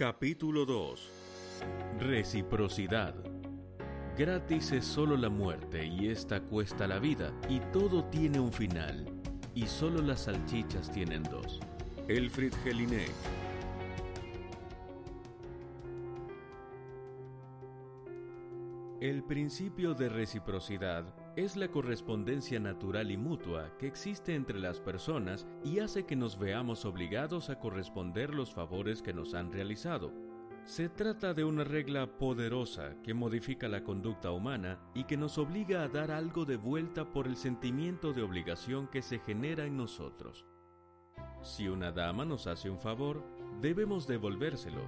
Capítulo 2 Reciprocidad. Gratis es solo la muerte y esta cuesta la vida y todo tiene un final y solo las salchichas tienen dos. Elfried Jelinek El principio de reciprocidad es la correspondencia natural y mutua que existe entre las personas y hace que nos veamos obligados a corresponder los favores que nos han realizado. Se trata de una regla poderosa que modifica la conducta humana y que nos obliga a dar algo de vuelta por el sentimiento de obligación que se genera en nosotros. Si una dama nos hace un favor, debemos devolvérselo.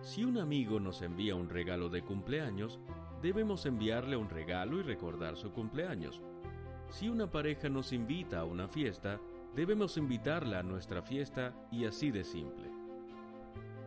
Si un amigo nos envía un regalo de cumpleaños, debemos enviarle un regalo y recordar su cumpleaños. Si una pareja nos invita a una fiesta, debemos invitarla a nuestra fiesta y así de simple.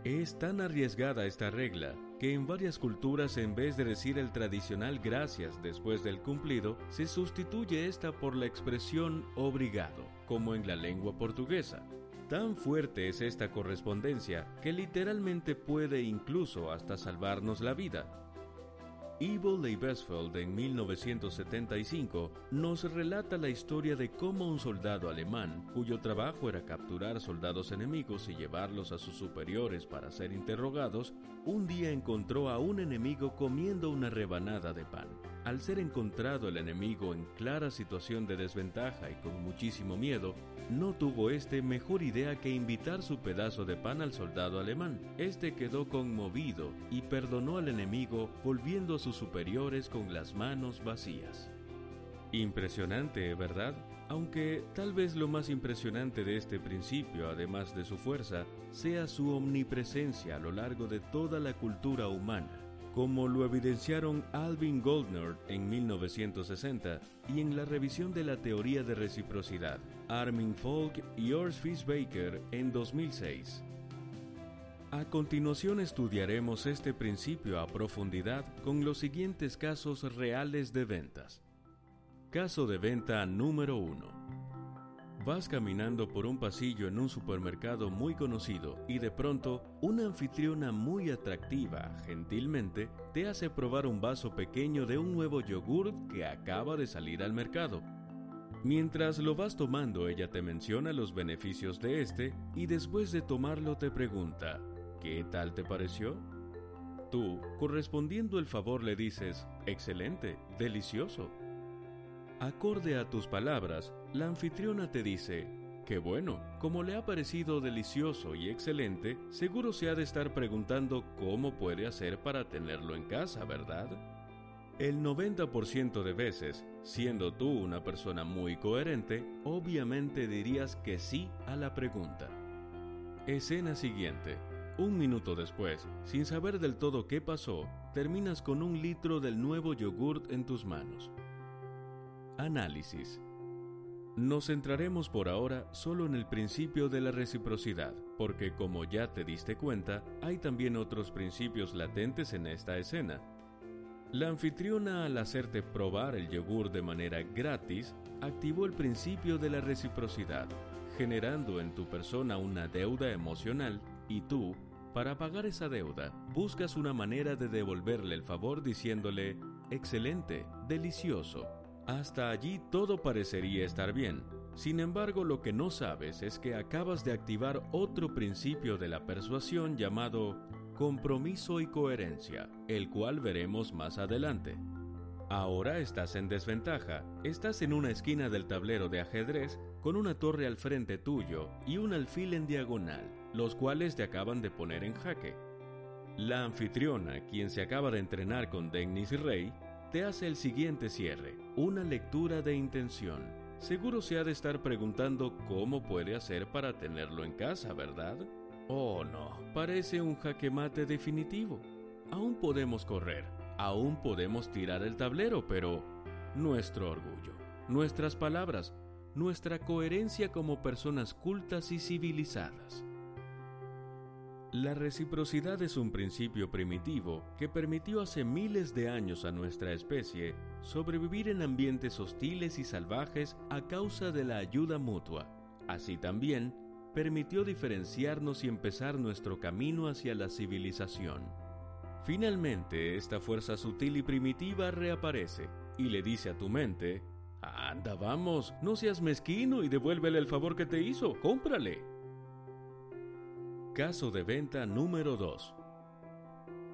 Es tan arriesgada esta regla que en varias culturas en vez de decir el tradicional gracias después del cumplido, se sustituye esta por la expresión obrigado, como en la lengua portuguesa. Tan fuerte es esta correspondencia que literalmente puede incluso hasta salvarnos la vida. Ivo Leibesfeld en 1975 nos relata la historia de cómo un soldado alemán, cuyo trabajo era capturar soldados enemigos y llevarlos a sus superiores para ser interrogados, un día encontró a un enemigo comiendo una rebanada de pan. Al ser encontrado el enemigo en clara situación de desventaja y con muchísimo miedo, no tuvo este mejor idea que invitar su pedazo de pan al soldado alemán. Este quedó conmovido y perdonó al enemigo volviendo a sus superiores con las manos vacías. Impresionante, ¿verdad? Aunque tal vez lo más impresionante de este principio, además de su fuerza, sea su omnipresencia a lo largo de toda la cultura humana como lo evidenciaron Alvin Goldner en 1960 y en la revisión de la teoría de reciprocidad, Armin Falk y Urs Fishbaker en 2006. A continuación estudiaremos este principio a profundidad con los siguientes casos reales de ventas. Caso de venta número 1. Vas caminando por un pasillo en un supermercado muy conocido y de pronto una anfitriona muy atractiva, gentilmente, te hace probar un vaso pequeño de un nuevo yogurt que acaba de salir al mercado. Mientras lo vas tomando, ella te menciona los beneficios de este y después de tomarlo te pregunta, ¿qué tal te pareció? Tú, correspondiendo el favor, le dices, excelente, delicioso. Acorde a tus palabras, la anfitriona te dice, que bueno, como le ha parecido delicioso y excelente, seguro se ha de estar preguntando cómo puede hacer para tenerlo en casa, ¿verdad? El 90% de veces, siendo tú una persona muy coherente, obviamente dirías que sí a la pregunta. Escena siguiente. Un minuto después, sin saber del todo qué pasó, terminas con un litro del nuevo yogurt en tus manos. Análisis. Nos centraremos por ahora solo en el principio de la reciprocidad, porque como ya te diste cuenta, hay también otros principios latentes en esta escena. La anfitriona al hacerte probar el yogur de manera gratis, activó el principio de la reciprocidad, generando en tu persona una deuda emocional y tú, para pagar esa deuda, buscas una manera de devolverle el favor diciéndole, excelente, delicioso, hasta allí todo parecería estar bien. Sin embargo, lo que no sabes es que acabas de activar otro principio de la persuasión llamado compromiso y coherencia, el cual veremos más adelante. Ahora estás en desventaja, estás en una esquina del tablero de ajedrez con una torre al frente tuyo y un alfil en diagonal, los cuales te acaban de poner en jaque. La anfitriona, quien se acaba de entrenar con Dennis Rey, te hace el siguiente cierre, una lectura de intención. Seguro se ha de estar preguntando cómo puede hacer para tenerlo en casa, ¿verdad? Oh no, parece un jaque mate definitivo. Aún podemos correr, aún podemos tirar el tablero, pero nuestro orgullo, nuestras palabras, nuestra coherencia como personas cultas y civilizadas. La reciprocidad es un principio primitivo que permitió hace miles de años a nuestra especie sobrevivir en ambientes hostiles y salvajes a causa de la ayuda mutua. Así también, permitió diferenciarnos y empezar nuestro camino hacia la civilización. Finalmente, esta fuerza sutil y primitiva reaparece y le dice a tu mente, Anda, vamos, no seas mezquino y devuélvele el favor que te hizo, cómprale. Caso de venta número 2.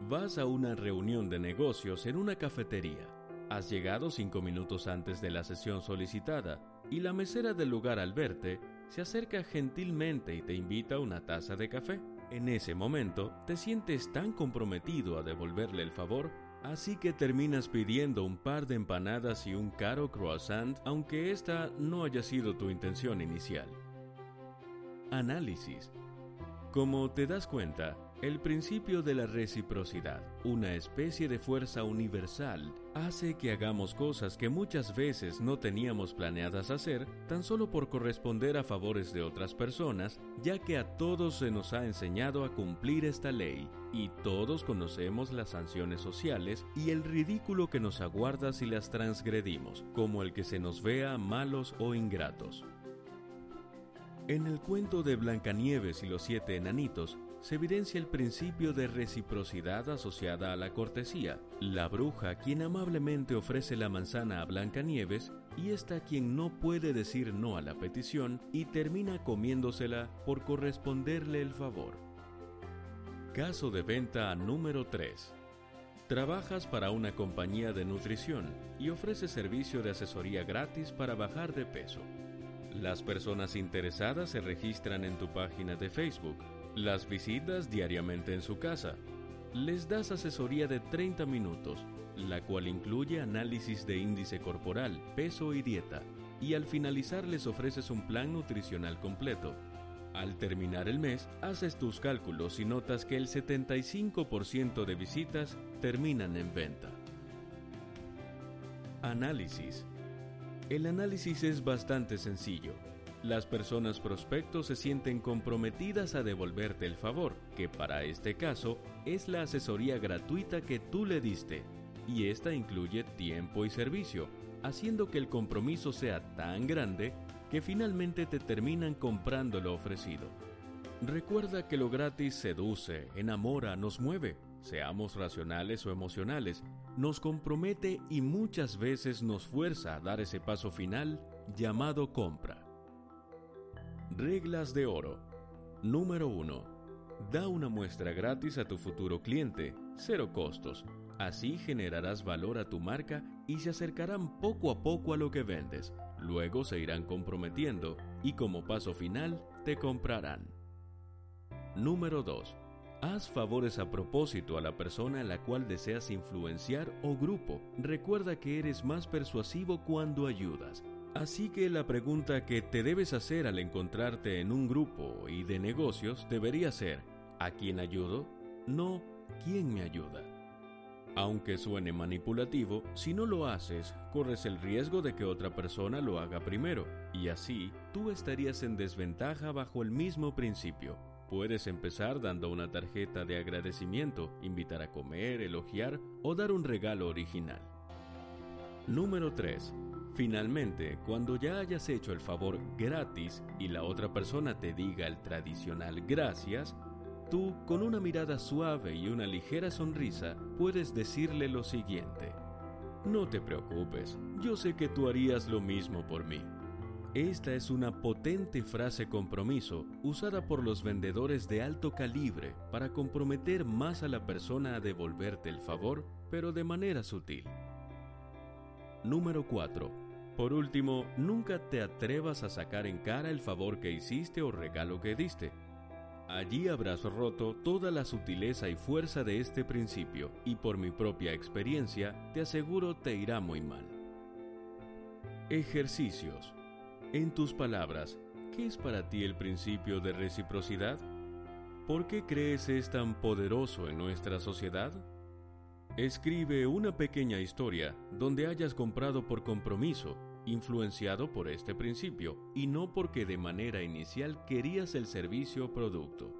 Vas a una reunión de negocios en una cafetería. Has llegado cinco minutos antes de la sesión solicitada y la mesera del lugar al verte se acerca gentilmente y te invita a una taza de café. En ese momento te sientes tan comprometido a devolverle el favor, así que terminas pidiendo un par de empanadas y un caro croissant, aunque esta no haya sido tu intención inicial. Análisis. Como te das cuenta, el principio de la reciprocidad, una especie de fuerza universal, hace que hagamos cosas que muchas veces no teníamos planeadas hacer tan solo por corresponder a favores de otras personas, ya que a todos se nos ha enseñado a cumplir esta ley y todos conocemos las sanciones sociales y el ridículo que nos aguarda si las transgredimos, como el que se nos vea malos o ingratos. En el cuento de Blancanieves y los siete enanitos, se evidencia el principio de reciprocidad asociada a la cortesía. La bruja quien amablemente ofrece la manzana a Blancanieves y esta quien no puede decir no a la petición y termina comiéndosela por corresponderle el favor. Caso de venta número 3. Trabajas para una compañía de nutrición y ofreces servicio de asesoría gratis para bajar de peso. Las personas interesadas se registran en tu página de Facebook las visitas diariamente en su casa. Les das asesoría de 30 minutos, la cual incluye análisis de índice corporal, peso y dieta. Y al finalizar les ofreces un plan nutricional completo. Al terminar el mes, haces tus cálculos y notas que el 75% de visitas terminan en venta. Análisis. El análisis es bastante sencillo. Las personas prospectos se sienten comprometidas a devolverte el favor, que para este caso es la asesoría gratuita que tú le diste, y esta incluye tiempo y servicio, haciendo que el compromiso sea tan grande que finalmente te terminan comprando lo ofrecido. Recuerda que lo gratis seduce, enamora, nos mueve, seamos racionales o emocionales, nos compromete y muchas veces nos fuerza a dar ese paso final llamado compra. Reglas de oro. Número 1. Da una muestra gratis a tu futuro cliente, cero costos. Así generarás valor a tu marca y se acercarán poco a poco a lo que vendes. Luego se irán comprometiendo y como paso final te comprarán. Número 2. Haz favores a propósito a la persona a la cual deseas influenciar o grupo. Recuerda que eres más persuasivo cuando ayudas. Así que la pregunta que te debes hacer al encontrarte en un grupo y de negocios debería ser, ¿a quién ayudo? No, ¿quién me ayuda? Aunque suene manipulativo, si no lo haces, corres el riesgo de que otra persona lo haga primero, y así tú estarías en desventaja bajo el mismo principio. Puedes empezar dando una tarjeta de agradecimiento, invitar a comer, elogiar o dar un regalo original. Número 3 Finalmente, cuando ya hayas hecho el favor gratis y la otra persona te diga el tradicional gracias, tú, con una mirada suave y una ligera sonrisa, puedes decirle lo siguiente. No te preocupes, yo sé que tú harías lo mismo por mí. Esta es una potente frase compromiso usada por los vendedores de alto calibre para comprometer más a la persona a devolverte el favor, pero de manera sutil. Número 4 por último, nunca te atrevas a sacar en cara el favor que hiciste o regalo que diste. Allí habrás roto toda la sutileza y fuerza de este principio y por mi propia experiencia te aseguro te irá muy mal. Ejercicios. En tus palabras, ¿qué es para ti el principio de reciprocidad? ¿Por qué crees es tan poderoso en nuestra sociedad? Escribe una pequeña historia donde hayas comprado por compromiso influenciado por este principio y no porque de manera inicial querías el servicio o producto.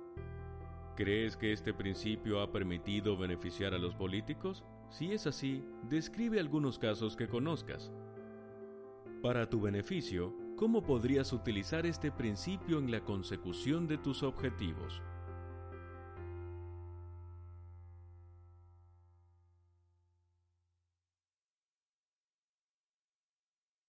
¿Crees que este principio ha permitido beneficiar a los políticos? Si es así, describe algunos casos que conozcas. Para tu beneficio, ¿Cómo podrías utilizar este principio en la consecución de tus objetivos?